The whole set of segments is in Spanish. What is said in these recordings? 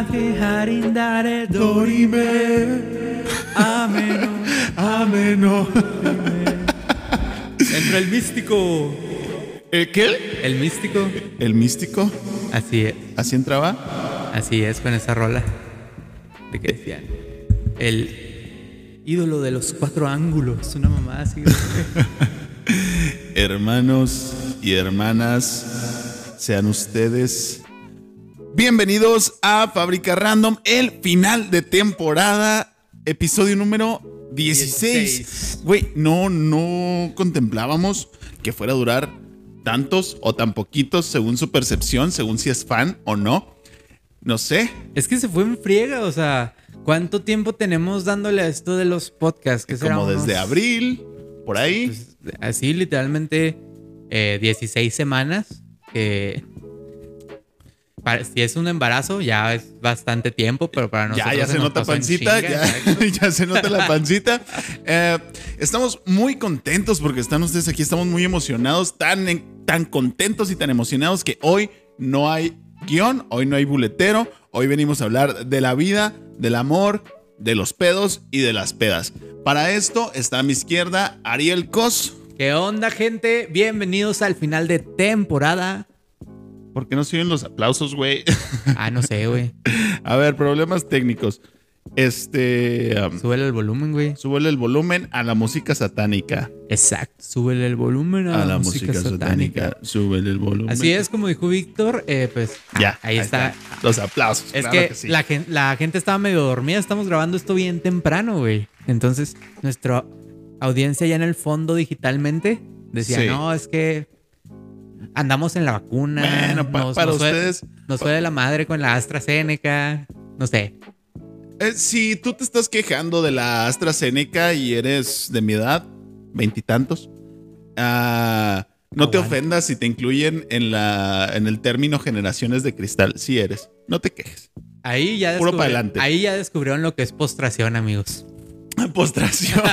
Dorime, Y vas a dejar indare Dorime, Ameno. ameno. Entró el místico. ¿El qué? El místico. El místico. Así es. ¿Así entraba? Así es con esa rola. De que decían. El ídolo de los cuatro ángulos. Una mamá así. Hermanos y hermanas, sean ustedes bienvenidos a Fábrica Random, el final de temporada, episodio número 16. 16. Güey, no, no contemplábamos que fuera a durar tantos o tan poquitos según su percepción, según si es fan o no. No sé, Es que se fue en friega, o sea, ¿cuánto tiempo tenemos dándole a esto de los podcasts? ¿Qué será, como desde unos- abril, por ahí. pues, así, literalmente, eh, 16 semanas. Que para- si es un embarazo, ya es bastante tiempo, pero para nosotros. Ya, ya se nos nota pancita, chinga, ya, se nota la pancita. Eh, estamos muy contentos porque están ustedes aquí, estamos muy emocionados, tan, en- tan contentos y tan emocionados que hoy no hay guion, hoy no hay buletero, hoy venimos a hablar de la vida, del amor, de los pedos y de las pedas. Para esto está a mi izquierda Ariel Cos. ¿Qué onda, gente? Bienvenidos al final de temporada. ¿Por qué no siguen los aplausos, güey? Ah, no sé, güey. a ver, problemas técnicos. Este. um, Súbele el volumen, güey. súbele el volumen a la música satánica. Exacto. Súbele el volumen a, a la música, satánica. Súbele el volumen. Así es, como dijo Víctor, eh, pues Ya. ahí, está. Los aplausos. Es claro que, sí. la, gen- la gente estaba medio dormida, estamos grabando esto bien temprano, güey. Entonces, nuestra audiencia ya en el fondo digitalmente decía, Sí. no, es que andamos en la vacuna. Bueno, pa- para fue- ustedes- Nos fue de la madre con la AstraZeneca. No sé. Eh, si tú te estás quejando de la AstraZeneca y eres de mi edad, veintitantos, ah, no te ofendas si te incluyen en, la, en el término generaciones de cristal. Si eres, no te quejes. Ahí ya, Puro descubri- pa'lante. ahí ya descubrieron lo que es postración, amigos. Postración.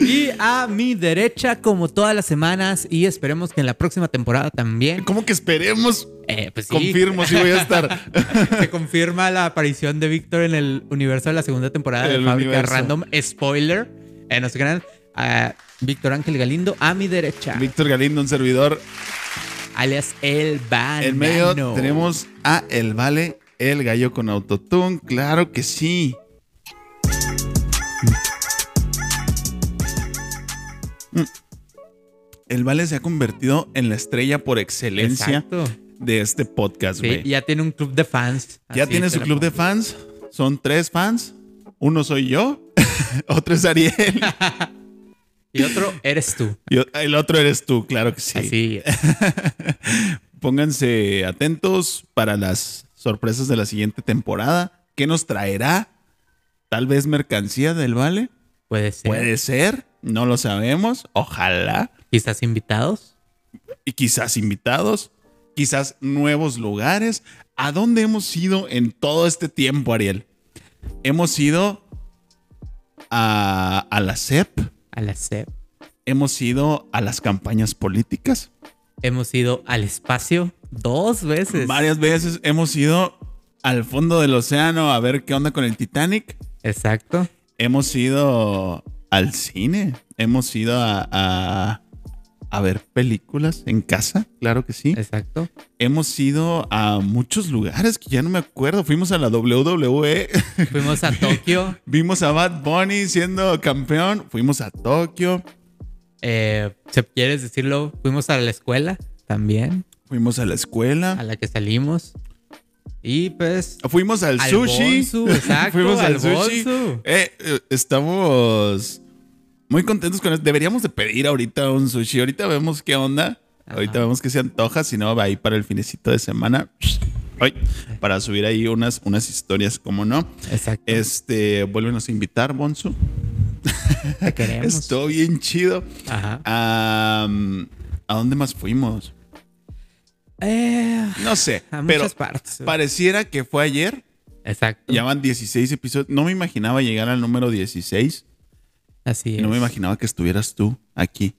Y a mi derecha, como todas las semanas, y esperemos que en la próxima temporada también. ¿Cómo que esperemos? Eh, pues sí. Confirmo si voy a estar. Se confirma la aparición de Víctor en el universo de la segunda temporada de El Fábrica universo. Random. Spoiler. Eh, no se crean. Ah, Víctor Ángel Galindo a mi derecha. Víctor Galindo, un servidor. alias El Banano. En medio tenemos a El Vale, el gallo con autotune. Claro que sí. Mm. El Vale se ha convertido en la estrella por excelencia Exacto. de este podcast, güey. ya tiene un club de fans. ya Así tiene su club de fans. Son tres fans. Uno soy yo, otro es Ariel Y otro eres tú. y el otro eres tú, claro que sí. Así es. Pónganse atentos para las sorpresas de la siguiente temporada. ¿Qué nos traerá? Tal vez mercancía del Vale. Puede ser. Puede ser. No lo sabemos. Ojalá. Quizás invitados. Y quizás invitados. Quizás nuevos lugares. ¿A dónde hemos ido en todo este tiempo, Ariel? Hemos ido a, a la CEP. A la CEP. Hemos ido a las campañas políticas. Hemos ido al espacio dos veces. Varias veces hemos ido al fondo del océano a ver qué onda con el Titanic. Exacto. Hemos ido al cine. Hemos ido a, a, a ver películas en casa, claro que sí. Exacto. Hemos ido a muchos lugares que ya no me acuerdo. Fuimos a la WWE. Fuimos a Tokio. Vimos a Bad Bunny siendo campeón. Fuimos a Tokio. Eh, si quieres decirlo, fuimos a la escuela también, Fuimos a la a escuela. la que salimos. Y pues. Fuimos al, Al sushi. Bonsu, exacto, Fuimos al, al sushi. Bonsu. Eh, eh, estamos muy contentos con esto. Deberíamos de pedir ahorita un sushi. Ahorita vemos qué onda. Ahorita vemos que se antoja. Si no, va ahí para el finecito de semana. Ay, para subir ahí unas, unas historias, como no. Exacto. Este, vuélvenos a invitar, Bonsu. te queremos. Estuvo bien chido. Ajá. ¿A dónde más fuimos? Eh, No sé, a pero partes. pareciera que fue ayer. Exacto. Ya van 16 episodios. No me imaginaba llegar al número 16. Así es. no me imaginaba que estuvieras tú aquí.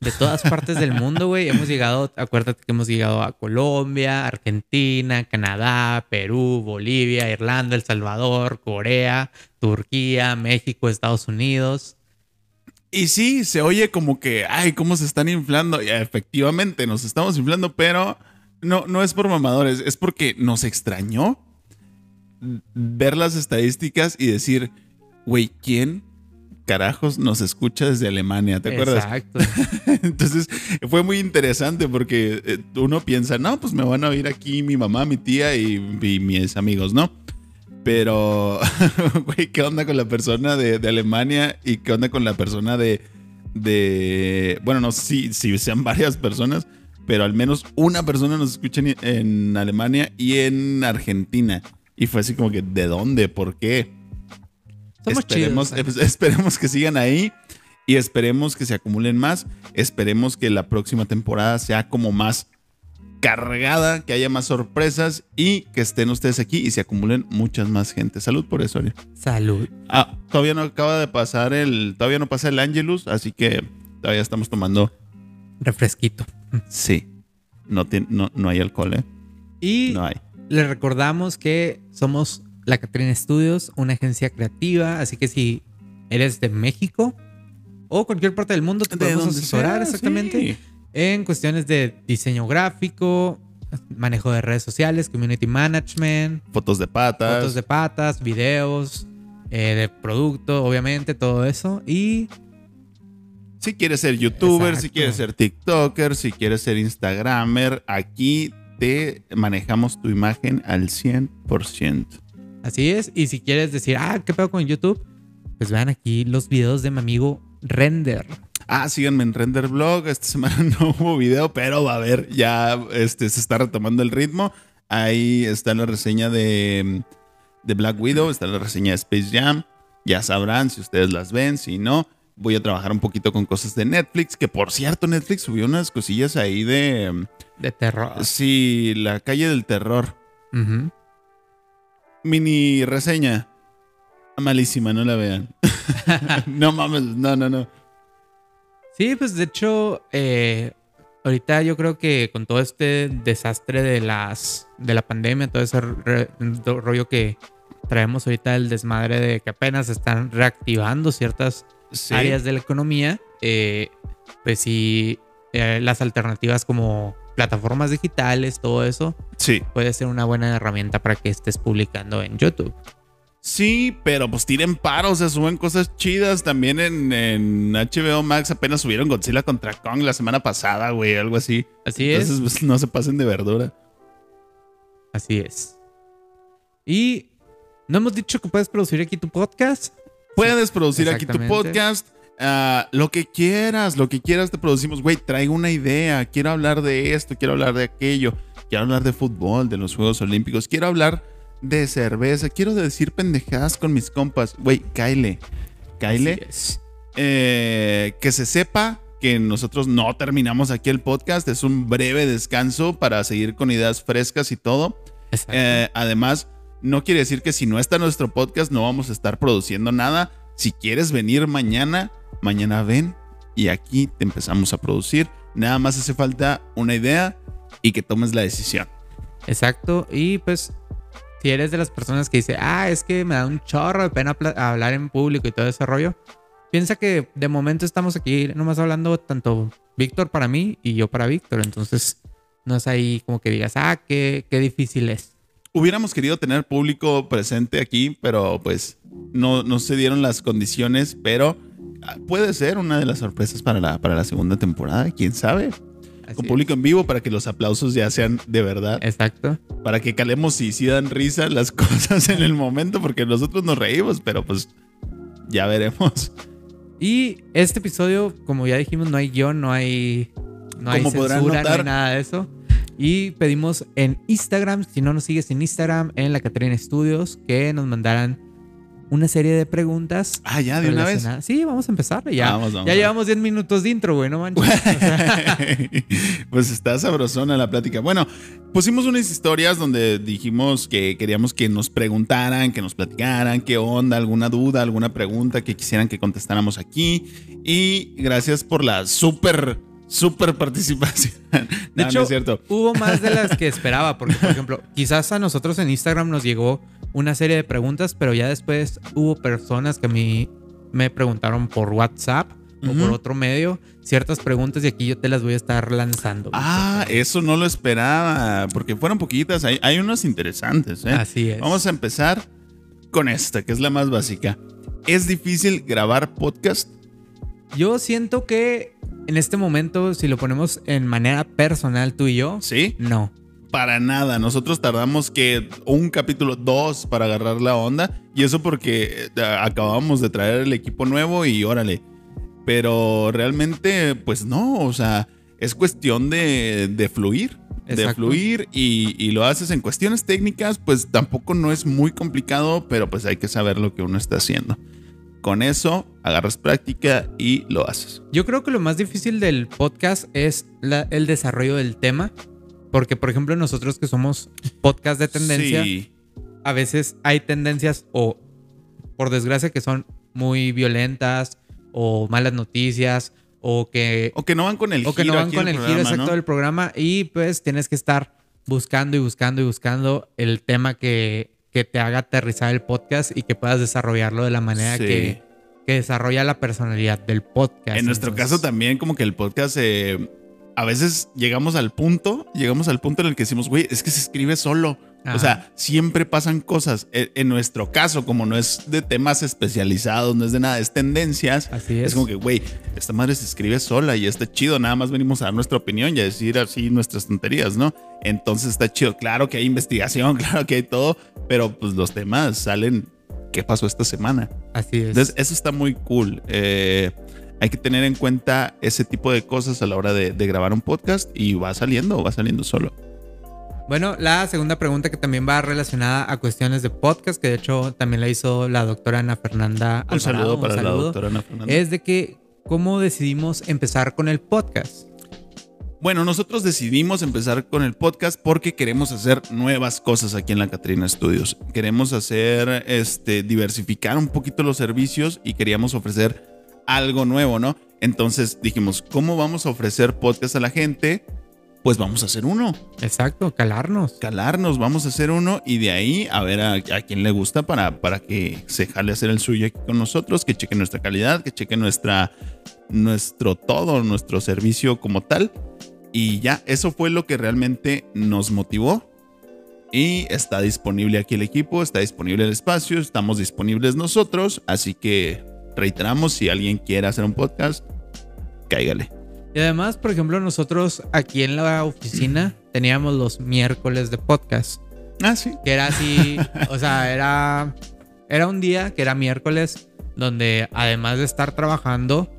de todas partes del mundo, güey. Hemos llegado, acuérdate que hemos llegado a Colombia, Argentina, Canadá, Perú, Bolivia, Irlanda, El Salvador, Corea, Turquía, México, Estados Unidos. Y sí, se oye como que, ay, cómo se están inflando. Y efectivamente, nos estamos inflando, pero no, no es por mamadores, es porque nos extrañó ver las estadísticas y decir, güey, ¿quién carajos nos escucha desde Alemania? ¿Te acuerdas? Exacto. Entonces fue muy interesante porque eh, uno piensa, no, pues me van a oír aquí mi mamá, mi tía y, y mis amigos, ¿no? Pero, güey, ¿qué onda con la persona de, de, Alemania y qué onda con la persona de, de bueno, no sé si, si sean varias personas, pero al menos una persona nos escucha en, en Alemania y en Argentina. Y fue así como que, ¿de dónde? ¿Por qué? Somos esperemos, chidos, esperemos que sigan ahí y esperemos que se acumulen más. Esperemos que la próxima temporada sea como más cargada, que haya más sorpresas y que estén ustedes aquí y se acumulen muchas más gente. Salud por eso, Ari. Salud. Ah, todavía no acaba de pasar el, todavía no pasa el Angelus, así que todavía estamos tomando refresquito. Sí. No, tiene, no, no hay alcohol, ¿eh? Y No hay. les recordamos que somos la Catrina Studios, una agencia creativa, así que si eres de México o cualquier parte del mundo, te De podemos asesorar sea, exactamente sí. En cuestiones de diseño gráfico, manejo de redes sociales, community management, Fotos de patas. fotos de patas, videos, eh, de producto, obviamente, todo eso. Y Si quieres ser youtuber, si quieres ser TikToker, si quieres ser Instagramer, aquí te manejamos tu imagen al 100%. así es. Y si quieres decir, ah, ¿qué pedo con YouTube? Pues vean aquí los videos de mi amigo Render. Ah, síganme en Render Blog. Esta semana no hubo video, pero va a haber. Ya este, se está retomando el ritmo. Ahí está la reseña de, de Black Widow, está la reseña de Space Jam. Ya sabrán si ustedes las ven, si no. Voy a trabajar un poquito con cosas de Netflix, que por cierto, Netflix subió unas cosillas ahí de... De terror. Sí, la calle del terror. Mini reseña. Malísima, no la vean. no mames, no, no, no. Sí, pues de hecho, eh, ahorita yo creo que con todo este desastre de las de la pandemia, todo ese re- rollo que traemos ahorita, el desmadre de que apenas están reactivando ciertas Sí. áreas de la economía, eh, pues sí, eh, las alternativas como plataformas digitales, todo eso, Sí. puede ser una buena herramienta para que estés publicando en YouTube. Sí, pero pues tiren paro, o sea, suben cosas chidas. También en, en HBO Max apenas subieron Godzilla contra Kong la semana pasada, güey, algo así. Así Entonces, es. pues, no se pasen de verdura. Así es. Y no hemos dicho que puedes producir aquí tu podcast. Puedes producir aquí tu podcast. ah, lo que quieras, lo que quieras te producimos. Güey, traigo una idea. Quiero hablar de esto, quiero hablar de aquello. Quiero hablar de fútbol, de los Juegos Olímpicos. Quiero hablar de cerveza. Quiero decir pendejadas con mis compas. Güey, Kyle. Kyle. Eh, que se sepa que nosotros no terminamos aquí el podcast. Es un breve descanso para seguir con ideas frescas y todo. Eh, además, no quiere decir que si no está nuestro podcast no vamos a estar produciendo nada. Si quieres venir mañana, mañana ven y aquí te empezamos a producir. Nada más hace falta una idea y que tomes la decisión. Exacto. Y pues, si eres de las personas que dice, ah, es que me da un chorro de pena hablar en público y todo ese rollo, piensa que de momento estamos aquí nomás hablando tanto Víctor para mí y yo para Víctor. Entonces, no es ahí como que digas, ah, qué, qué difícil es. Hubiéramos querido tener público presente aquí, pero pues no, no se dieron las condiciones, pero ah, puede ser una de las sorpresas para la, para la segunda temporada, quién sabe. Así Con es. público en vivo para que los aplausos ya sean de verdad. Exacto. para que calemos si sí dan risa las cosas en el momento, porque nosotros nos reímos, pero pues ya veremos. Y este episodio, como ya dijimos, no hay guion, no hay, no hay censura, no hay notar. nada de eso. Y pedimos en Instagram, si no nos sigues en Instagram, en la Catrina Studios, que nos mandaran una serie de preguntas. Ah, ya, de una vez. Sí, vamos a empezar. Ya, Vamos, vamos, ya vamos. llevamos 10 minutos de intro, güey, no manches. Pues está sabrosona la plática. Bueno, pusimos unas historias donde dijimos que queríamos que nos preguntaran, que nos platicaran qué onda, alguna duda, alguna pregunta que quisieran que contestáramos aquí. Y gracias por la súper Súper participación. De No, hecho, no es cierto. hubo más de las que esperaba, porque, por ejemplo, quizás a nosotros en Instagram nos llegó una serie de preguntas, pero ya después hubo personas que a mí me preguntaron por WhatsApp o por otro medio ciertas preguntas y aquí yo te las voy a estar lanzando. Ah, eso no lo esperaba, porque fueron poquitas. Hay, hay unas interesantes. ¿eh? Así es. Vamos a empezar con esta, que es la más básica. ¿Es difícil grabar podcast? Yo siento que en este momento, si lo ponemos en manera personal tú y yo, Sí. no. Para nada. Nosotros tardamos que un capítulo, dos para agarrar la onda. Y eso porque eh, acabamos de traer el equipo nuevo y órale. Pero realmente, pues no. O sea, es cuestión de, de fluir. De Exacto. fluir y, y lo haces en cuestiones técnicas, pues tampoco no es muy complicado, pero pues hay que saber lo que uno está haciendo. Con eso, agarras práctica y lo haces. Yo creo que lo más difícil del podcast es la- el desarrollo del tema. Porque, por ejemplo, nosotros que somos podcast de tendencia, Sí. a veces hay tendencias o, por desgracia, que son muy violentas o malas noticias o que, O que no van con el o que no giro van con el giro exacto ¿no? del programa y pues tienes que estar buscando y buscando y buscando el tema que, que te haga aterrizar el podcast y que puedas desarrollarlo de la manera Sí. que, que desarrolla la personalidad del podcast. En nuestro Entonces, caso también como que el podcast eh, a veces llegamos al punto, llegamos al punto en el que decimos, güey, es que se escribe solo. Ajá. O sea, siempre pasan cosas. E- En nuestro caso, como no es de temas especializados, no es de nada, es tendencias. Así Es es. como que, güey, esta madre se escribe sola y está chido. Nada más venimos a dar nuestra opinión y a decir así nuestras tonterías, ¿no? Entonces está chido. Claro que hay investigación, claro que hay todo, pero pues los temas salen. ¿Qué pasó esta semana? Así es. Entonces, eso está muy cool. Eh, hay que tener en cuenta ese tipo de cosas a la hora de, de grabar un podcast y va saliendo, va saliendo solo. Bueno, la segunda pregunta que también va relacionada a cuestiones de podcast, que de hecho también la hizo la doctora Ana Fernanda Un Alvarado, saludo un para la saludo, doctora Ana Fernanda. Es de que, ¿cómo decidimos empezar con el podcast? Bueno, nosotros decidimos empezar con el podcast porque queremos hacer nuevas cosas aquí en la Catrina Studios. Queremos hacer, este, diversificar un poquito los servicios y queríamos ofrecer algo nuevo, ¿no? Entonces dijimos, ¿cómo vamos a ofrecer podcast a la gente? Pues vamos a hacer uno. Exacto, calarnos. calarnos, vamos a hacer uno y de ahí a ver a, a quién le gusta para, para que se jale a hacer el suyo aquí con nosotros, que cheque nuestra calidad, que cheque nuestra, nuestro todo, nuestro servicio como tal. Y ya, eso fue lo que realmente nos motivó. Y está disponible aquí el equipo, está disponible el espacio, estamos disponibles nosotros. Así que reiteramos, si alguien quiere hacer un podcast, cáigale. Y además, por ejemplo, nosotros aquí en la oficina teníamos los miércoles de podcast, Ah, sí. que era así, o sea, era, era un día que era miércoles, donde además de estar trabajando,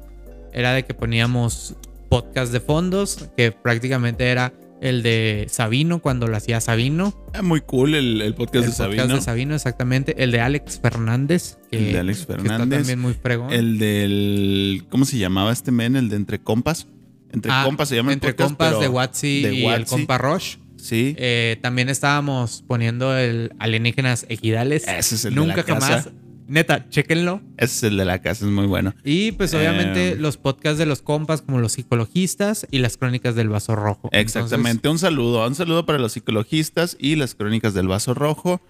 era de que poníamos podcast de fondos, que prácticamente era el de Sabino cuando lo hacía Sabino. Ah, Muy cool el, el podcast el de Sabino. podcast de Sabino, exactamente. El de Alex Fernández. Que, El de Alex que Fernández. está también muy fregón. El del. ¿Cómo se llamaba este men? El de Entre Compas. Entre Ah, Compas se llama el Entre podcast, compas de Watsi y el compa Roche. Sí. Eh, también estábamos poniendo el alienígenas egidales. Ese es el de Nunca casa. Neta, chéquenlo. Ese es el de la casa, es muy bueno. Y pues obviamente Eh, los podcasts de los compas como los psicologistas y las crónicas del vaso rojo. Exactamente. un saludo. Un saludo para los psicologistas y las crónicas del vaso rojo.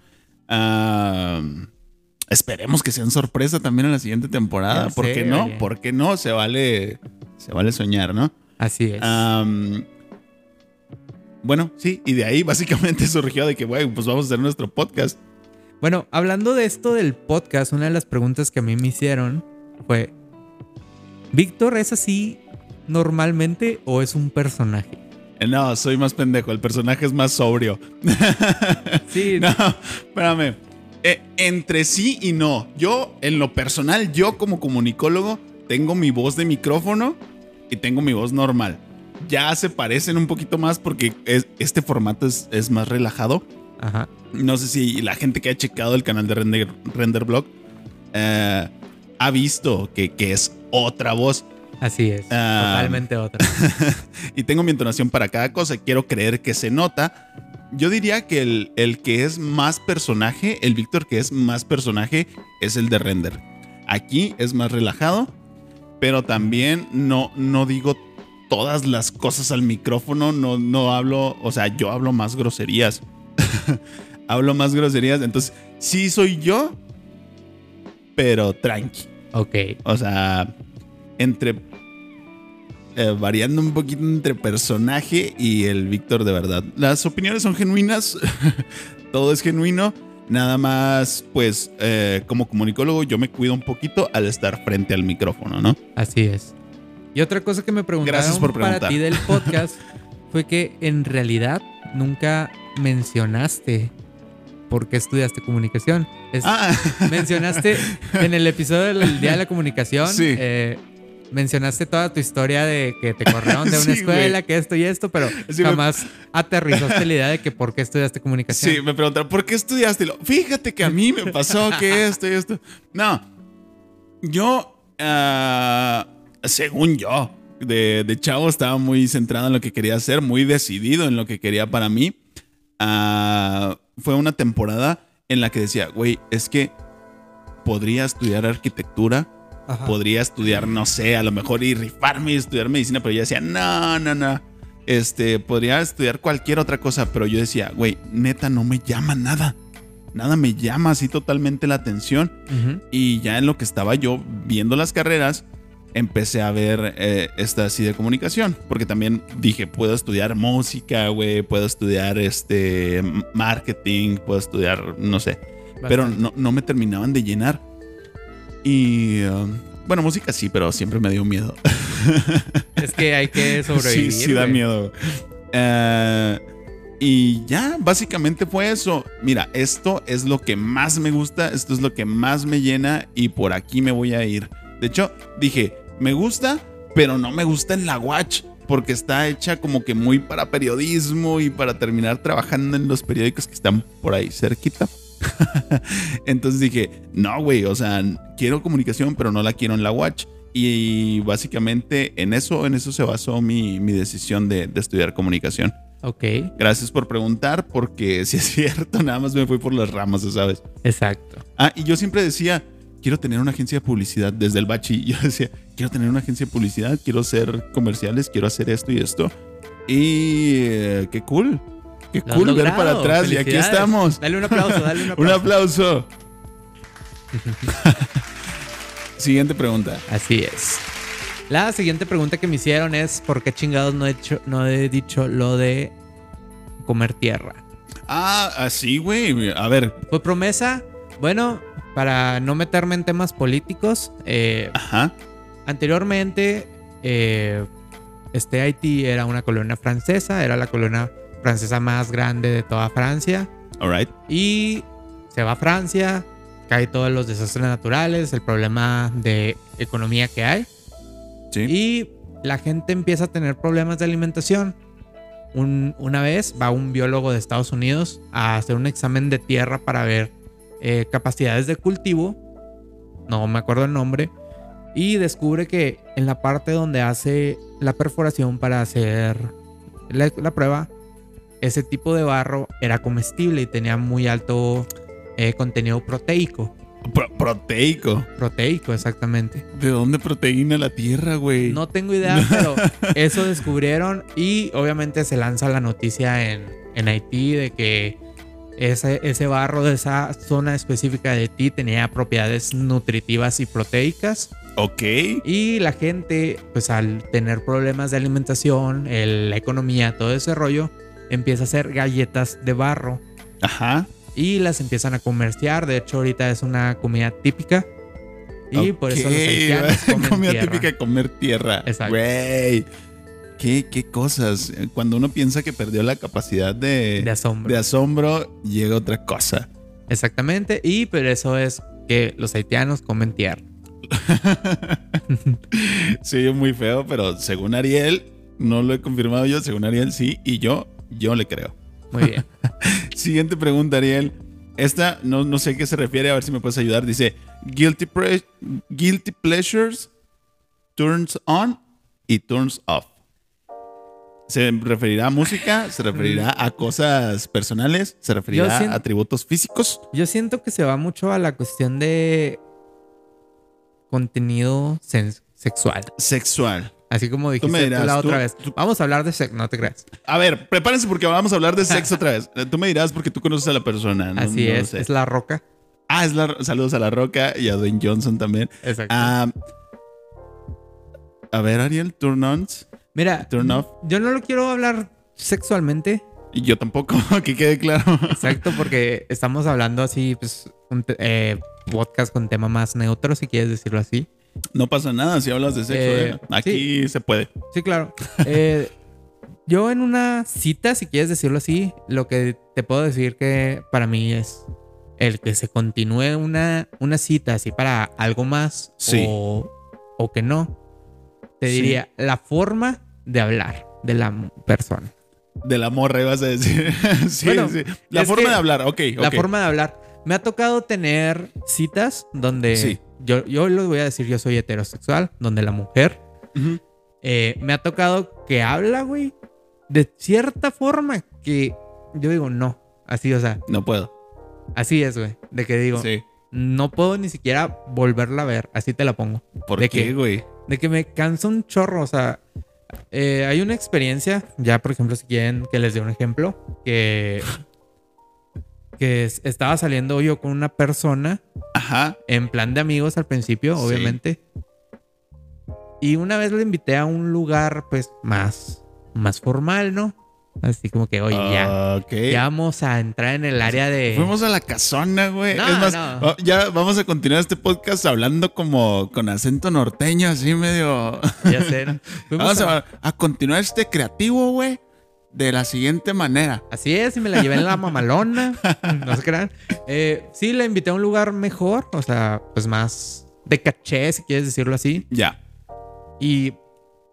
Esperemos que sean sorpresa también en la siguiente temporada. ¿Por qué no? oye. ¿Por qué no? Se vale. Se vale soñar, ¿no? Así es. Bueno, sí, y de ahí básicamente surgió de que, güey, pues vamos a hacer nuestro podcast. Bueno, hablando de esto del podcast, una de las preguntas que a mí me hicieron fue, ¿Víctor es así normalmente o es un personaje? Eh, No, soy más pendejo, el personaje es más sobrio. Sí, No, espérame. Eh, entre sí y no. Yo, en lo personal, yo como comunicólogo, tengo mi voz de micrófono y tengo mi voz normal. Ya se parecen un poquito más porque es- este formato es, es más relajado. Ajá. No sé si la gente que ha checado el canal de Render, Renderblog eh, ha visto que, que es otra voz. Así es. Ah. totalmente otra. y tengo mi entonación para cada cosa. Quiero creer que se nota. Yo diría que el, el que es más personaje, el Víctor que es más personaje, es el de render. Aquí es más relajado, pero también no, no digo todas las cosas al micrófono, no, no hablo, o sea, yo hablo más groserías. hablo más groserías, entonces sí soy yo, pero tranqui. Ok. O sea, entre eh, variando un poquito entre personaje y el Víctor de verdad. Las opiniones son genuinas, todo es genuino. Nada más, pues, eh, como comunicólogo, yo me cuido un poquito al estar frente al micrófono, ¿no? Así es. Y otra cosa que me preguntaron Gracias por para ti del podcast fue que en realidad nunca mencionaste por qué estudiaste comunicación. Es- Ah, Mencionaste en el episodio del Día de la Comunicación, Sí. eh, mencionaste toda tu historia de que te corrieron de una Sí, escuela, que esto y esto, pero Sí, me- jamás aterrizaste la idea de que por qué estudiaste comunicación. sí, me preguntaron, ¿por qué estudiaste? Lo, Fíjate que a mí me pasó que esto y esto. No, yo, ah, según yo, de, de chavo estaba muy centrado en lo que quería hacer, muy decidido en lo que quería para mí. Ah, fue una temporada en la que decía, güey, es que podría estudiar arquitectura, Ajá. podría estudiar, no sé, a lo mejor y rifarme y estudiar medicina, pero yo decía, no, no, no. Este, podría estudiar cualquier otra cosa, pero yo decía, güey, neta, no me llama nada. Nada me llama así totalmente la atención. Y ya en lo que estaba yo viendo las carreras, empecé a ver eh, esta así de comunicación. Porque también dije, puedo estudiar música, güey, puedo estudiar este marketing, puedo estudiar, no sé. Pero Bastante. no, no me terminaban de llenar. Y um, bueno, música sí, pero siempre me dio miedo. Es que hay que sobrevivir. sí, sí da miedo. Eh, y ya, básicamente fue eso. Mira, esto es lo que más me gusta, esto es lo que más me llena y por aquí me voy a ir. De hecho, dije, me gusta, pero no me gusta en la Watch. Porque está hecha como que muy para periodismo y para terminar trabajando en los periódicos que están por ahí cerquita. Entonces dije, no, güey, o sea, quiero comunicación, pero no la quiero en la Watch. Y básicamente en eso, en eso se basó mi, mi decisión de, de estudiar comunicación. Ok, Gracias por preguntar, porque si es cierto, nada más me fui por las ramas, ¿sabes? exacto. Ah, y yo siempre decía, quiero tener una agencia de publicidad desde el bachi. Yo decía, quiero tener una agencia de publicidad, quiero hacer comerciales, quiero hacer esto y esto. Y eh, qué cool, qué Lo cool ver para atrás. Y aquí estamos. Dale un aplauso, dale un Un aplauso. aplauso. Siguiente pregunta. Así es. La siguiente pregunta que me hicieron es ¿por qué chingados no he, hecho, no he dicho lo de comer tierra? Ah, así, güey. A ver. ¿Fue promesa? Bueno, para no meterme en temas políticos, eh, Ajá. anteriormente eh, este Haití era una colonia francesa, era la colonia francesa más grande de toda Francia. All right. Y se va a Francia, cae todos los desastres naturales, el problema de economía que hay. Sí. Y la gente empieza a tener problemas de alimentación. Un- una vez va un biólogo de Estados Unidos a hacer un examen de tierra para ver eh, capacidades de cultivo. No me acuerdo el nombre. Y descubre que en la parte donde hace la perforación para hacer la, la prueba, ese tipo de barro era comestible y tenía muy alto eh, contenido proteico. Pro- proteico. Proteico, exactamente. ¿De dónde proteína la tierra, güey? No tengo idea, pero eso descubrieron y obviamente se lanza la noticia en, en Haití de que ese, ese barro de esa zona específica de Haití tenía propiedades nutritivas y proteicas Ok. y la gente pues al tener problemas de alimentación, el- la economía, todo ese rollo, empieza a hacer galletas de barro Ajá. y las empiezan a comerciar. De hecho ahorita es una comida típica y por eso los haitianos comen Comida tierra. típica de comer tierra. Exacto. Güey. ¿Qué, qué cosas. Cuando uno piensa que perdió la capacidad de, de asombro. de asombro, llega otra cosa. Exactamente, y pero eso es que los haitianos comen tierra. Oye muy feo, pero según Ariel, no lo he confirmado yo, según Ariel sí, y yo, yo le creo. Muy bien. Siguiente pregunta, Ariel. Esta no, no sé a qué se refiere, a ver si me puedes ayudar. Dice, guilty, pre- guilty pleasures, turns on y turns off. ¿Se referirá a música? ¿Se referirá a cosas personales? ¿Se referirá siento- a atributos físicos? Yo siento que se va mucho a la cuestión de contenido sexual. Sexual. Así como dijiste me tú dirás, la otra tú- vez. Vamos a hablar de sexo, no te creas. A ver, prepárense porque vamos a hablar de sexo otra vez. Tú me dirás porque tú conoces a la persona. no- Así no es, sé. es la roca. Ah, es la. Saludos a La Roca y a Dwayne Johnson también. Exacto. Ah, a ver, Ariel, turn ons, Mira, turn off. yo no lo quiero hablar sexualmente, Y yo tampoco, que quede claro. exacto, porque estamos hablando así, pues, un eh, podcast con tema más neutro, si quieres decirlo así. No pasa nada si hablas de sexo. Eh, eh. Aquí se puede. Sí, claro. Yo en una cita, si quieres decirlo así, lo que te puedo decir que para mí es el que se continúe una, una cita así para algo más Sí. o, o que no. Te Sí. diría la forma de hablar de la persona. De la morra, ibas a decir. sí, Bueno, sí. La forma de hablar, ok. La forma de hablar. Me ha tocado tener citas donde Sí. yo, yo les voy a decir, yo soy heterosexual, donde la mujer. Eh, me ha tocado que habla, güey, de cierta forma que yo digo, no. Así, o sea, No puedo. así es, güey. De que digo, Sí. no puedo ni siquiera volverla a ver. Así te la pongo. ¿Por ¿De qué, qué? güey? De que me cansa un chorro, o sea. Eh, hay una experiencia, ya por ejemplo, si quieren que les dé un ejemplo, que, que es- estaba saliendo yo con una persona Ajá. en plan de amigos al principio, Sí. obviamente. Y una vez le invité a un lugar, pues, más, más formal, ¿no? Así como que, oye, ya, Ok. ya vamos a entrar en el área de... Fuimos a la casona, güey. No, es más, no. oh, ya vamos a continuar este podcast hablando como con acento norteño, así medio. Ya sé. Vamos a- a, a continuar este creativo, güey, de la siguiente manera. Así es, y me la llevé en la mamalona. no se crean. Eh, sí, la invité a un lugar mejor, o sea, pues más de caché, si quieres decirlo así. Ya. Y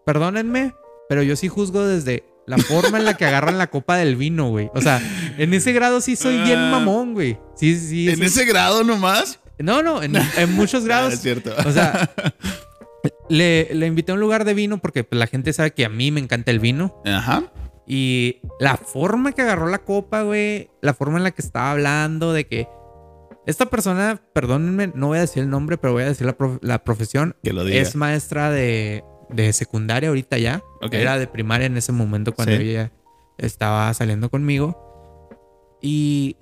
perdónenme, pero yo sí juzgo desde la forma en la que agarran la copa del vino, güey. O sea, en ese grado sí soy bien Ah. mamón, güey. Sí, sí. ¿En sí. ese grado nomás? No, no, en, en muchos Ah, grados. es cierto. O sea, le, le invité a un lugar de vino porque pues, la gente sabe que a mí me encanta el vino. Ajá. Y la forma que agarró la copa, güey, la forma en la que estaba hablando, de que esta persona, perdónenme, no voy a decir el nombre, pero voy a decir la, prof- la profesión, Que lo diga. es maestra de, de secundaria ahorita ya. Ok. Era de primaria en ese momento cuando Sí. ella estaba saliendo conmigo. Y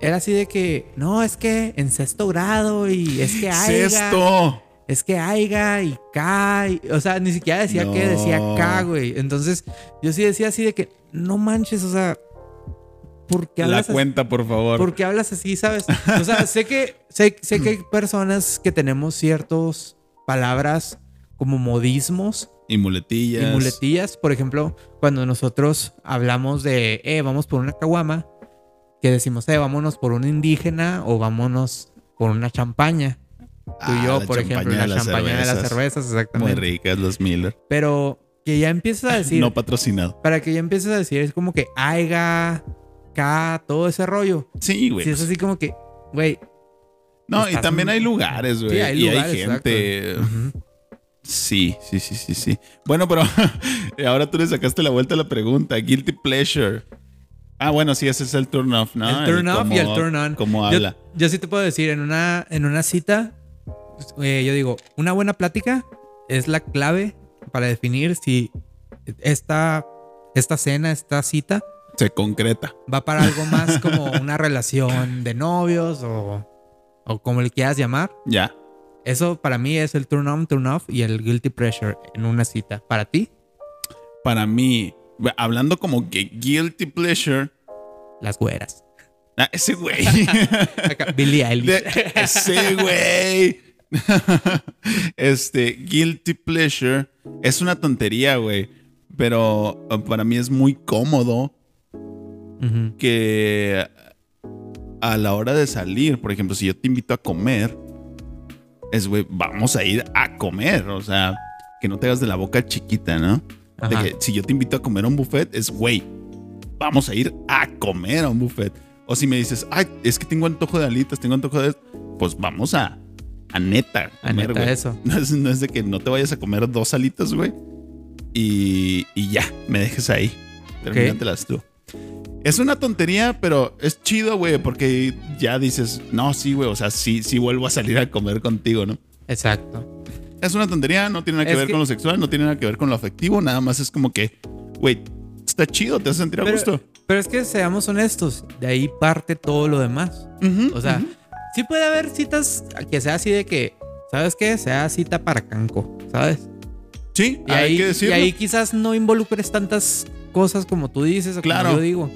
era así de que, no, es que en sexto grado y es que aiga, Sexto. es que aiga y cae. O sea, ni siquiera decía No. que, decía ca, güey. Entonces, yo sí decía así de que, no manches, o sea, ¿por qué La hablas así? cuenta, por favor. ¿Por qué hablas así, sabes? O sea, sé que, sé, sé que hay personas que tenemos ciertas palabras como modismos Y muletillas. y muletillas. Por ejemplo, cuando nosotros hablamos de, eh, vamos por una caguama, que decimos, eh, vámonos por un indígena o vámonos por una champaña. Tú Ah, y yo, la por ejemplo, la champaña de las cervezas. cervezas, Muy exactamente. ricas los Miller. Pero que ya empieces a decir, No patrocinado. para que ya empieces a decir, es como que aiga, ca, todo ese rollo. Sí, güey. Si es así como que, güey, no, y también hay lugares, güey. sí, hay y hay gente. exacto. Sí, sí, sí, sí, sí. Bueno, pero ahora tú le sacaste la vuelta a la pregunta. Guilty pleasure. Ah, bueno, sí, ese es el turn off, ¿no? el turn off y el turn on. Cómo Yo- habla. Yo, sí te puedo decir, en una, en una cita, eh, yo digo, una buena plática es la clave para definir si esta, esta cena, esta cita, Se concreta. va para algo más como una relación de novios o, o como le quieras llamar. Ya. Eso para mí es el turn on, turn off y el guilty pressure en una cita. ¿Para ti? Para mí, hablando como que guilty pleasure. Las güeras. Ah, ese güey. Billie Eilish. Ese güey. este, guilty pleasure es una tontería, güey. Pero eh, para mí es muy cómodo que a la hora de salir, por ejemplo, si yo te invito a comer, es, güey, vamos a ir a comer. O sea, que no te hagas de la boca chiquita, ¿no? De que si yo te invito a comer a un buffet, es, güey, vamos a ir a comer a un buffet. O si me dices, ay, es que tengo antojo de alitas, tengo antojo de... Pues vamos a, a neta. A comer, neta eso. No es, no es de que no te vayas a comer dos alitas, güey. Y, y ya, me dejes ahí. Termínatelas tú. Es una tontería, pero es chido, güey, porque ya dices, no, sí, güey, o sea, sí, sí vuelvo a salir a comer contigo, ¿no? Exacto. Es una tontería, no tiene nada que Es ver que- con lo sexual, no tiene nada que ver con lo afectivo, nada más es como que, güey, está chido, te hace sentir a gusto. pero es que seamos honestos, de ahí parte todo lo demás. O sea, sí puede haber citas que sea así de que, ¿sabes qué? Sea cita para canco, ¿sabes? sí, Y hay ahí, que y decirlo. ahí quizás no involucres tantas cosas como tú dices o Claro. como yo digo.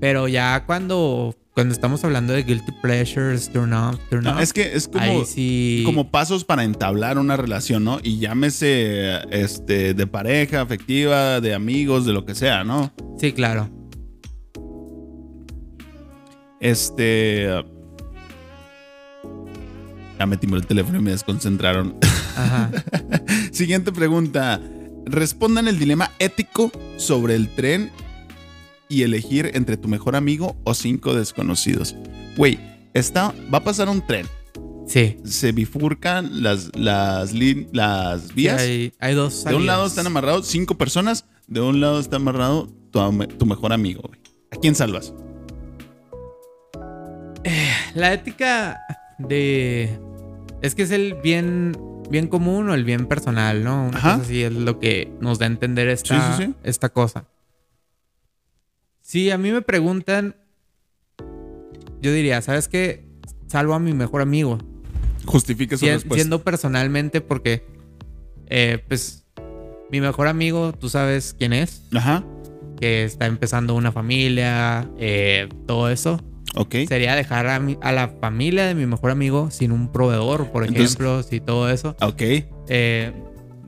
Pero ya cuando, cuando estamos hablando de guilty pleasures, turn off, turn No, off, es que es como, sí. como pasos para entablar una relación, ¿no? Y llámese este, de pareja, afectiva, de amigos, de lo que sea, ¿no? Sí, claro. Este. Ya me timbró el teléfono y me desconcentraron. Ajá. Siguiente pregunta. Respondan el dilema ético sobre el tren y elegir entre tu mejor amigo o cinco desconocidos. Güey, está, va a pasar un tren. Sí. Se bifurcan las, las, Sí, vías. hay, hay dos de un lado están amarrados cinco personas. De un lado está amarrado tu, tu mejor amigo. güey. ¿A quién salvas? La ética de. Es que es el bien, bien común o el bien personal, ¿no? Una Ajá. cosa así es lo que nos da a entender esta, Sí, sí, sí. esta cosa. Si a mí me preguntan, yo diría, ¿sabes qué? Salvo a mi mejor amigo. Justifique su Si- respuesta. siendo personalmente, porque, eh, pues, mi mejor amigo, tú sabes quién es, Ajá. que está empezando una familia, eh, todo eso Sería dejar a, mi- a la familia de mi mejor amigo sin un proveedor, por Entonces- ejemplo, si todo eso. Ok. Eh,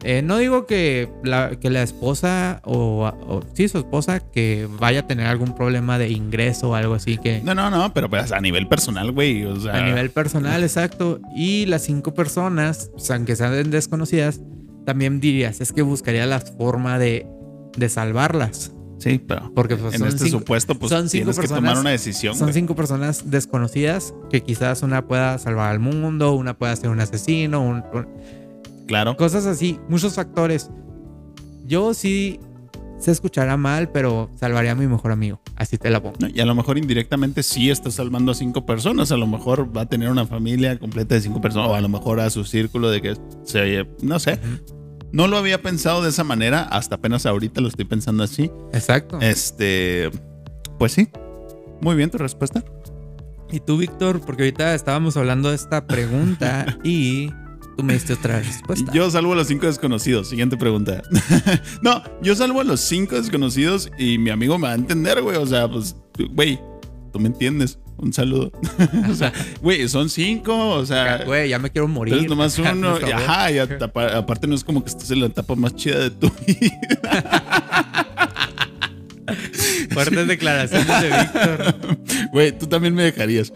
eh, no digo que la, que la esposa o, o- sí, su esposa que vaya a tener algún problema de ingreso o algo así que No, no, no, pero pues a nivel personal, güey. O sea, a nivel personal, exacto. Y las cinco personas, aunque sean desconocidas, también dirías, es que buscaría la forma de, de salvarlas. Sí, pero Porque pues, en este cinco- supuesto, pues son cinco tienes que personas- tomar una decisión. Son güey. cinco personas desconocidas que quizás una pueda salvar al mundo, una pueda ser un asesino, un- un- Claro. cosas así, muchos factores. Yo sí se escuchará mal, pero salvaría a mi mejor amigo. Así te la pongo. No, Y a lo mejor indirectamente sí está salvando a cinco personas. A lo mejor va a tener una familia completa de cinco personas. O a lo mejor a su círculo de que se. No sé. No lo había pensado de esa manera. Hasta apenas ahorita lo estoy pensando así. Exacto. Este. Pues sí. Muy bien tu respuesta. Y tú, Víctor, porque ahorita estábamos hablando de esta pregunta y tú me diste otra respuesta. Yo salvo a los cinco desconocidos. Siguiente pregunta. no, yo salvo a los cinco desconocidos y mi amigo me va a entender, güey. O sea, pues, güey, tú me entiendes. Un saludo. o sea, güey, son cinco. O sea, Güey, ya me quiero morir. Entonces nomás uno, ajá, y aparte no es como que estés en la etapa más chida de tu vida. Fuertes declaraciones de Víctor. Güey, tú también me dejarías.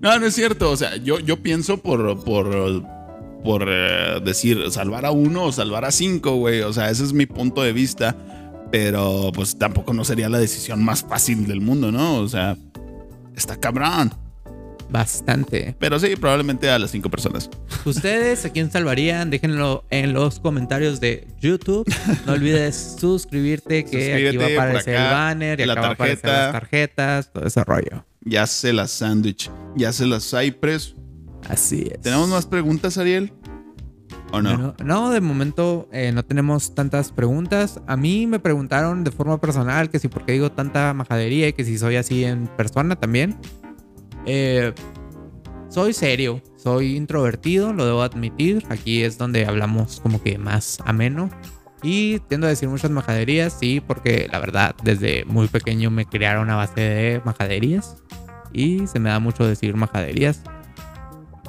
no, no es cierto. O sea, yo, yo pienso por, por, por eh, decir salvar a uno o salvar a cinco, güey. O sea, ese es mi punto de vista. Pero pues tampoco no sería la decisión más fácil del mundo, ¿no? O sea, está cabrón. Bastante. Pero sí, probablemente a las cinco personas. ¿Ustedes a quién salvarían? Déjenlo en los comentarios de YouTube. No olvides suscribirte, que aquí va Suscríbete, a aparecer acá, el banner y la acá va a aparecer tarjeta. las tarjetas, todo ese rollo. Ya se las sándwich, ya se las Cypress. Así es. ¿Tenemos más preguntas, Ariel? ¿O no? Bueno, no, de momento eh, no tenemos tantas preguntas. A mí me preguntaron de forma personal que si por qué digo tanta majadería y que si soy así en persona también. Eh, soy serio, soy introvertido, lo debo admitir. Aquí es donde hablamos como que más ameno. Y tiendo a decir muchas majaderías, sí, porque la verdad desde muy pequeño me criaron a base de majaderías. Y se me da mucho decir majaderías.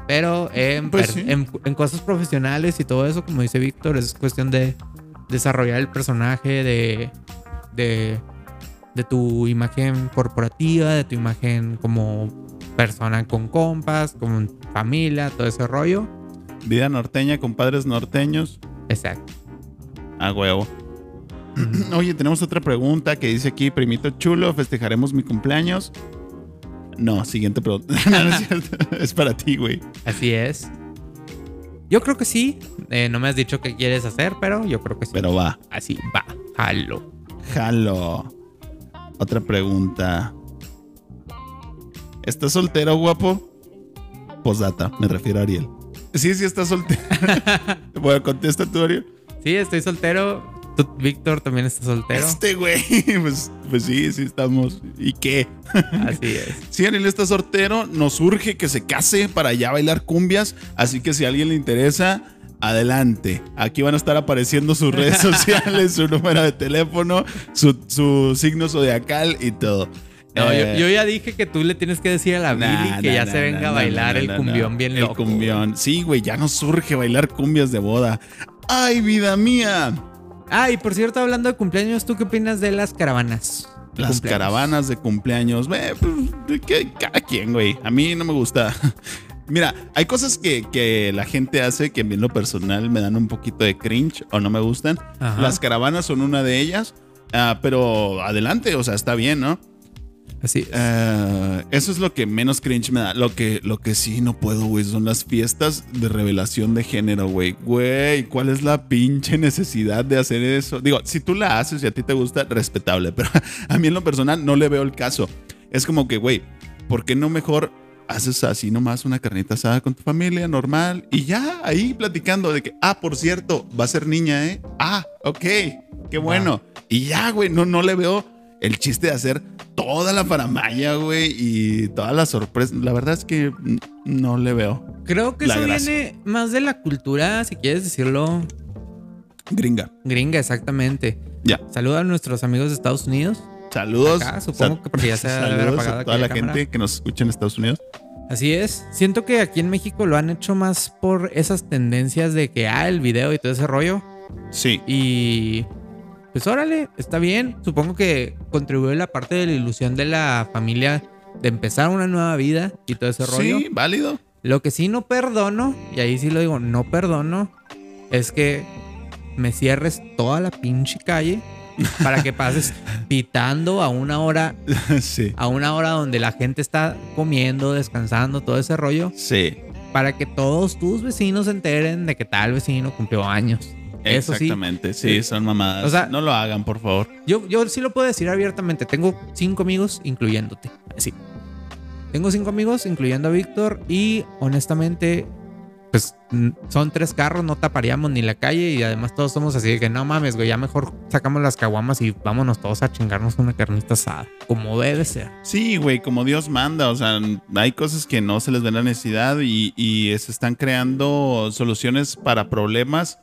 Pero en, Pues per- sí. en, en cosas profesionales y todo eso, como dice Víctor, es cuestión de desarrollar el personaje, de, de, de tu imagen corporativa, de tu imagen como persona con compas, como familia, todo ese rollo. Vida norteña con padres norteños. Exacto. A huevo. Oye, tenemos otra pregunta que dice aquí, primito chulo, festejaremos mi cumpleaños. No, siguiente pregunta. No, no es cierto. Es para ti, güey. Así es. Yo creo que sí. Eh, no me has dicho qué quieres hacer, pero yo creo que sí. Pero va. Así va. Jalo. Jalo. Otra pregunta. ¿Estás soltero, guapo? Posdata, me refiero a Ariel. Sí, sí, estás soltero. bueno, contesta tú, Ariel. Sí, estoy soltero. Tú, Víctor, también está soltero. Este güey, pues, pues sí, sí estamos. ¿Y qué? Así es. Si Ariel está soltero, nos urge que se case para ya bailar cumbias. Así que si a alguien le interesa, adelante. Aquí van a estar apareciendo sus redes sociales, su número de teléfono, su, su signo zodiacal y todo. No, Eh, yo, yo ya dije que tú le tienes que decir a la nah, Billy que nah, ya nah, se venga a bailar el cumbión bien El loco. cumbión. Sí, güey, ya nos surge bailar cumbias de boda. ¡Ay, vida mía! Ah, y por cierto, hablando de cumpleaños, ¿tú qué opinas de las caravanas? de Las cumpleaños? caravanas de cumpleaños, eh, pues, que- cada quien, güey. A mí no me gusta. Mira, hay cosas que, que la gente hace que a mí en lo personal me dan un poquito de cringe o no me gustan. Ajá. Las caravanas son una de ellas, ah, pero adelante, o sea, está bien, ¿no? Así es. Ah, eso es lo que menos cringe me da. Lo que, lo que sí no puedo, güey, son las fiestas de revelación de género, güey. Güey, ¿cuál es la pinche necesidad de hacer eso? Digo, si tú la haces y a ti te gusta, respetable, pero a mí en lo personal no le veo el caso. Es como que, güey, ¿por qué no mejor haces así nomás una carnita asada con tu familia, normal, y ya ahí platicando de que, ah, por cierto, va a ser niña, ¿eh? Ah, ok, qué bueno. Y ya, güey, no, no le veo el chiste de hacer toda la faramaya, güey, y todas las sorpresas. La verdad es que no le veo. Creo que la eso gracia. viene más de la cultura, si quieres decirlo, Gringa. gringa, exactamente. Ya. Saluda a nuestros amigos de Estados Unidos. Saludos. Acá, supongo que porque ya se Saludos a toda la cámara. gente que nos escucha en Estados Unidos. Así es. Siento que aquí en México lo han hecho más por esas tendencias de que, ah, el video y todo ese rollo. Sí. Y pues órale, está bien. Supongo que contribuye la parte de la ilusión de la familia de empezar una nueva vida y todo ese rollo. Sí, válido. Lo que sí no perdono, y ahí sí lo digo, no perdono, es que me cierres toda la pinche calle para que pases pitando a una hora, sí. a una hora donde la gente está comiendo, descansando, todo ese rollo, Sí. para que todos tus vecinos se enteren de que tal vecino cumplió años. Eso Exactamente. Sí, son mamadas. O sea- no lo hagan, por favor. Yo, yo sí lo puedo decir abiertamente. Tengo cinco amigos, incluyéndote. Sí. Tengo cinco amigos, incluyendo a Víctor. Y honestamente, pues son tres carros, no taparíamos ni la calle. Y además todos somos así de que no mames, güey. Ya mejor sacamos las caguamas y vámonos todos a chingarnos una carnita asada. Como debe ser. Sí, güey, como Dios manda. O sea, hay cosas que no se les ve la necesidad y, y se están creando soluciones para problemas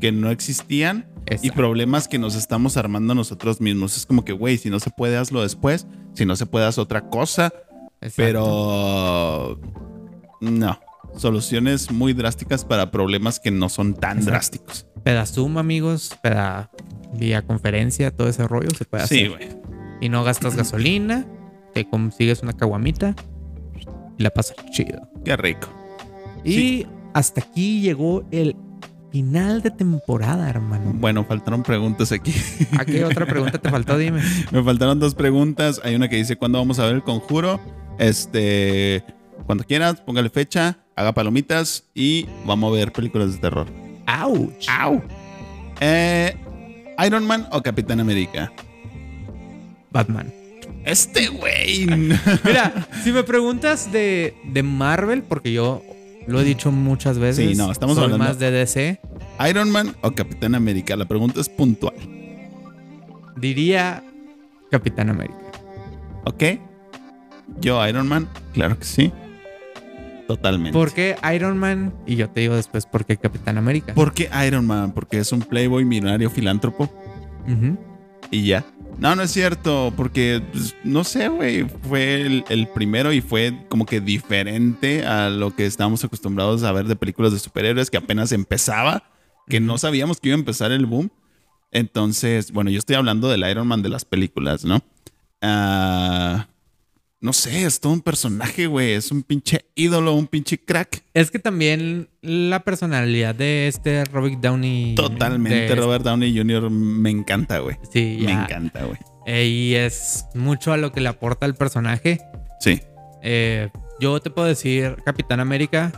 que no existían y problemas que nos estamos armando nosotros mismos. Es como que, güey, si no se puede, hazlo después. Si no se puede, haz otra cosa. Exacto. Pero no. Soluciones muy drásticas para problemas que no son tan Exacto. drásticos. Peda Zoom, amigos. Peda vía conferencia, todo ese rollo se puede Sí, hacer. güey. Y no gastas gasolina. Te consigues una caguamita. Y la pasas chido. Qué rico. Y Sí. hasta aquí llegó el final de temporada, hermano. Bueno, faltaron preguntas aquí. ¿A qué otra pregunta te faltó? Dime. Me faltaron dos preguntas. Hay una que dice cuándo vamos a ver el conjuro. Este, cuando quieras, póngale fecha, haga palomitas y vamos a ver películas de terror. ¡Auch! ¡Au! Eh, Iron Man o Capitán América. Batman. Este güey. Mira, si me preguntas de, de Marvel, porque yo lo he dicho muchas veces. Sí, no, estamos soy hablando- más de DC. Iron Man o Capitán América. La pregunta es puntual. Diría Capitán América. ¿Ok? Yo, Iron Man, claro que sí. Totalmente. ¿Por qué Iron Man? Y yo te digo después por qué Capitán América. ¿Por qué Iron Man? Porque es un playboy millonario filántropo. Y ya. No, no es cierto, porque pues, no sé, güey, fue el, el primero y fue como que diferente a lo que estábamos acostumbrados a ver de películas de superhéroes que apenas empezaba, que no sabíamos que iba a empezar el boom. Entonces, bueno, yo estoy hablando del Iron Man de las películas, ¿no? Ah, no sé, es todo un personaje, güey, es un pinche ídolo, un pinche crack. Es que también la personalidad de este Robert Downey. Totalmente, de- Robert Downey Jr. me encanta, güey. Sí, Me ya. encanta, güey. Eh, y es mucho a lo que le aporta el personaje. Sí. Eh, yo te puedo decir Capitán América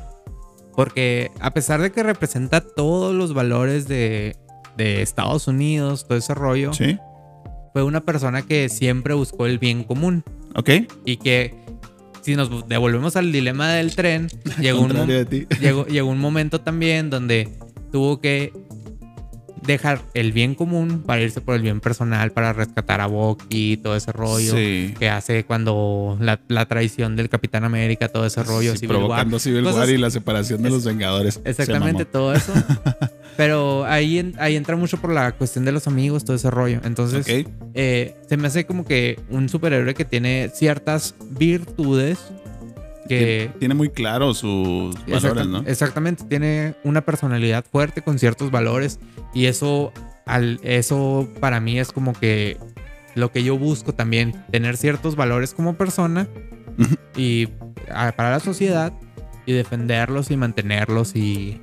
porque a pesar de que representa todos los valores de, de Estados Unidos, todo ese rollo, Sí. Fue una persona que siempre buscó el bien común Ok. y que si nos devolvemos al dilema del tren, llegó un, llegó, llegó un momento también donde tuvo que dejar el bien común para irse por el bien personal, para rescatar a Bucky y todo ese rollo. Sí. Que hace cuando la, la traición del Capitán América, todo ese rollo. Sí, Civil War. provocando Civil War y la separación de los Vengadores. Exactamente todo eso. Pero ahí, ahí entra mucho por la cuestión de los amigos, todo ese rollo. Entonces, eh, se me hace como que un superhéroe que tiene ciertas virtudes que... Tien- Tiene muy claro sus valores, Exacta- ¿no? Exactamente, tiene una personalidad fuerte con ciertos valores y eso, al, eso para mí es como que lo que yo busco también, tener ciertos valores como persona y para la sociedad y defenderlos y mantenerlos y,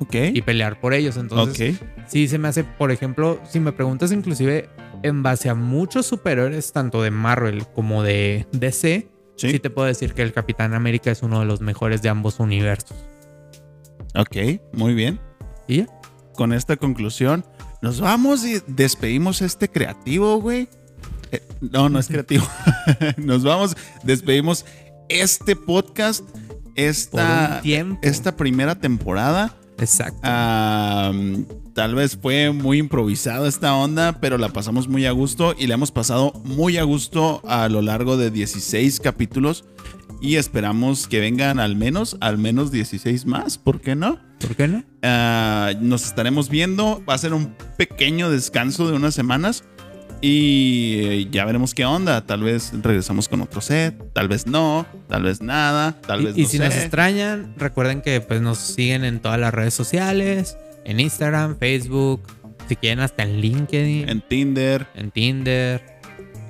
Ok. y pelear por ellos. Entonces, ok. sí se me hace, por ejemplo, si me preguntas inclusive en base a muchos superhéroes, tanto de Marvel como de DC, Sí. sí te puedo decir que el Capitán América es uno de los mejores de ambos universos. Ok. Muy bien. ¿Y ya? Con esta conclusión, nos vamos y despedimos este creativo, güey. Eh, no, no es creativo. nos vamos, despedimos este podcast, esta, esta primera temporada. Exacto. Tal vez fue muy improvisada esta onda, pero la pasamos muy a gusto y la hemos pasado muy a gusto a lo largo de 16 capítulos y esperamos que vengan al menos, al menos 16 más, ¿por qué no? ¿Por qué no? Ah, nos estaremos viendo, va a ser un pequeño descanso de unas semanas y eh, ya veremos qué onda, tal vez regresamos con otro set, tal vez no, tal vez nada, tal Y, vez y no si sé. nos extrañan, recuerden que pues nos siguen en todas las redes sociales, en Instagram, Facebook, si quieren hasta en LinkedIn, en, en Tinder, Tinder,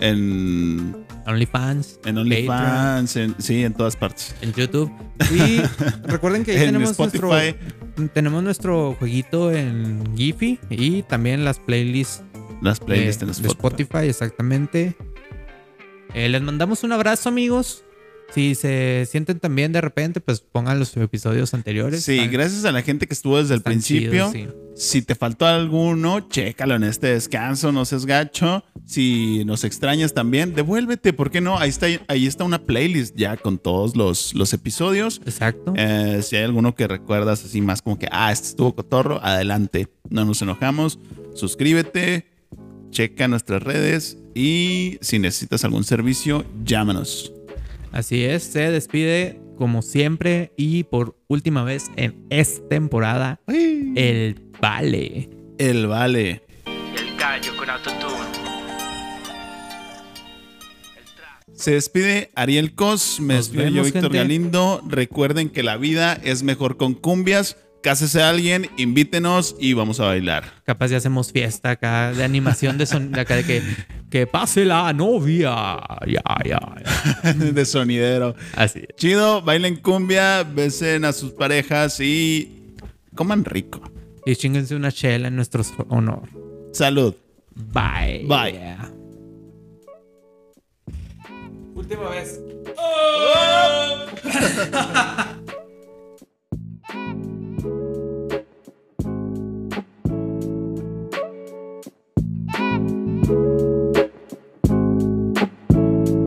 en OnlyFans, En OnlyFans, en- sí, en todas partes. en YouTube. Y recuerden que ahí En tenemos Spotify. nuestro tenemos nuestro jueguito en Giphy y también las playlists Las de, playlists en de Spotify. Spotify, exactamente. Eh, les mandamos un abrazo, amigos. Si se sienten también de repente, pues pongan los episodios anteriores. Sí, Están- gracias a la gente que estuvo desde el principio. chidos, sí. Si te faltó alguno, chécalo en este descanso, no seas gacho. Si nos extrañas también, devuélvete, ¿por qué no? Ahí está, ahí está una playlist ya con todos los, los episodios. Exacto. Eh, si hay alguno que recuerdas así más como que, ah, este estuvo cotorro, adelante. No nos enojamos. Suscríbete, checa nuestras redes y si necesitas algún servicio, llámanos. Así es, se despide como siempre y por última vez en esta temporada, el Vale. El vale. El gallo con autotune. Se despide Ariel Cos, me Nos despido yo, vemos, Víctor gente. Galindo. Recuerden que la vida es mejor con cumbias. Cásese a alguien, invítenos y vamos a bailar. Capaz ya hacemos fiesta acá de animación de, son, de acá de que, que pase la novia. Ya, ya, ya. de sonidero. Así es. Chido, bailen cumbia, besen a sus parejas y coman rico. Y chinguense una chela en nuestro honor. Salud. Bye. Bye. Última vez.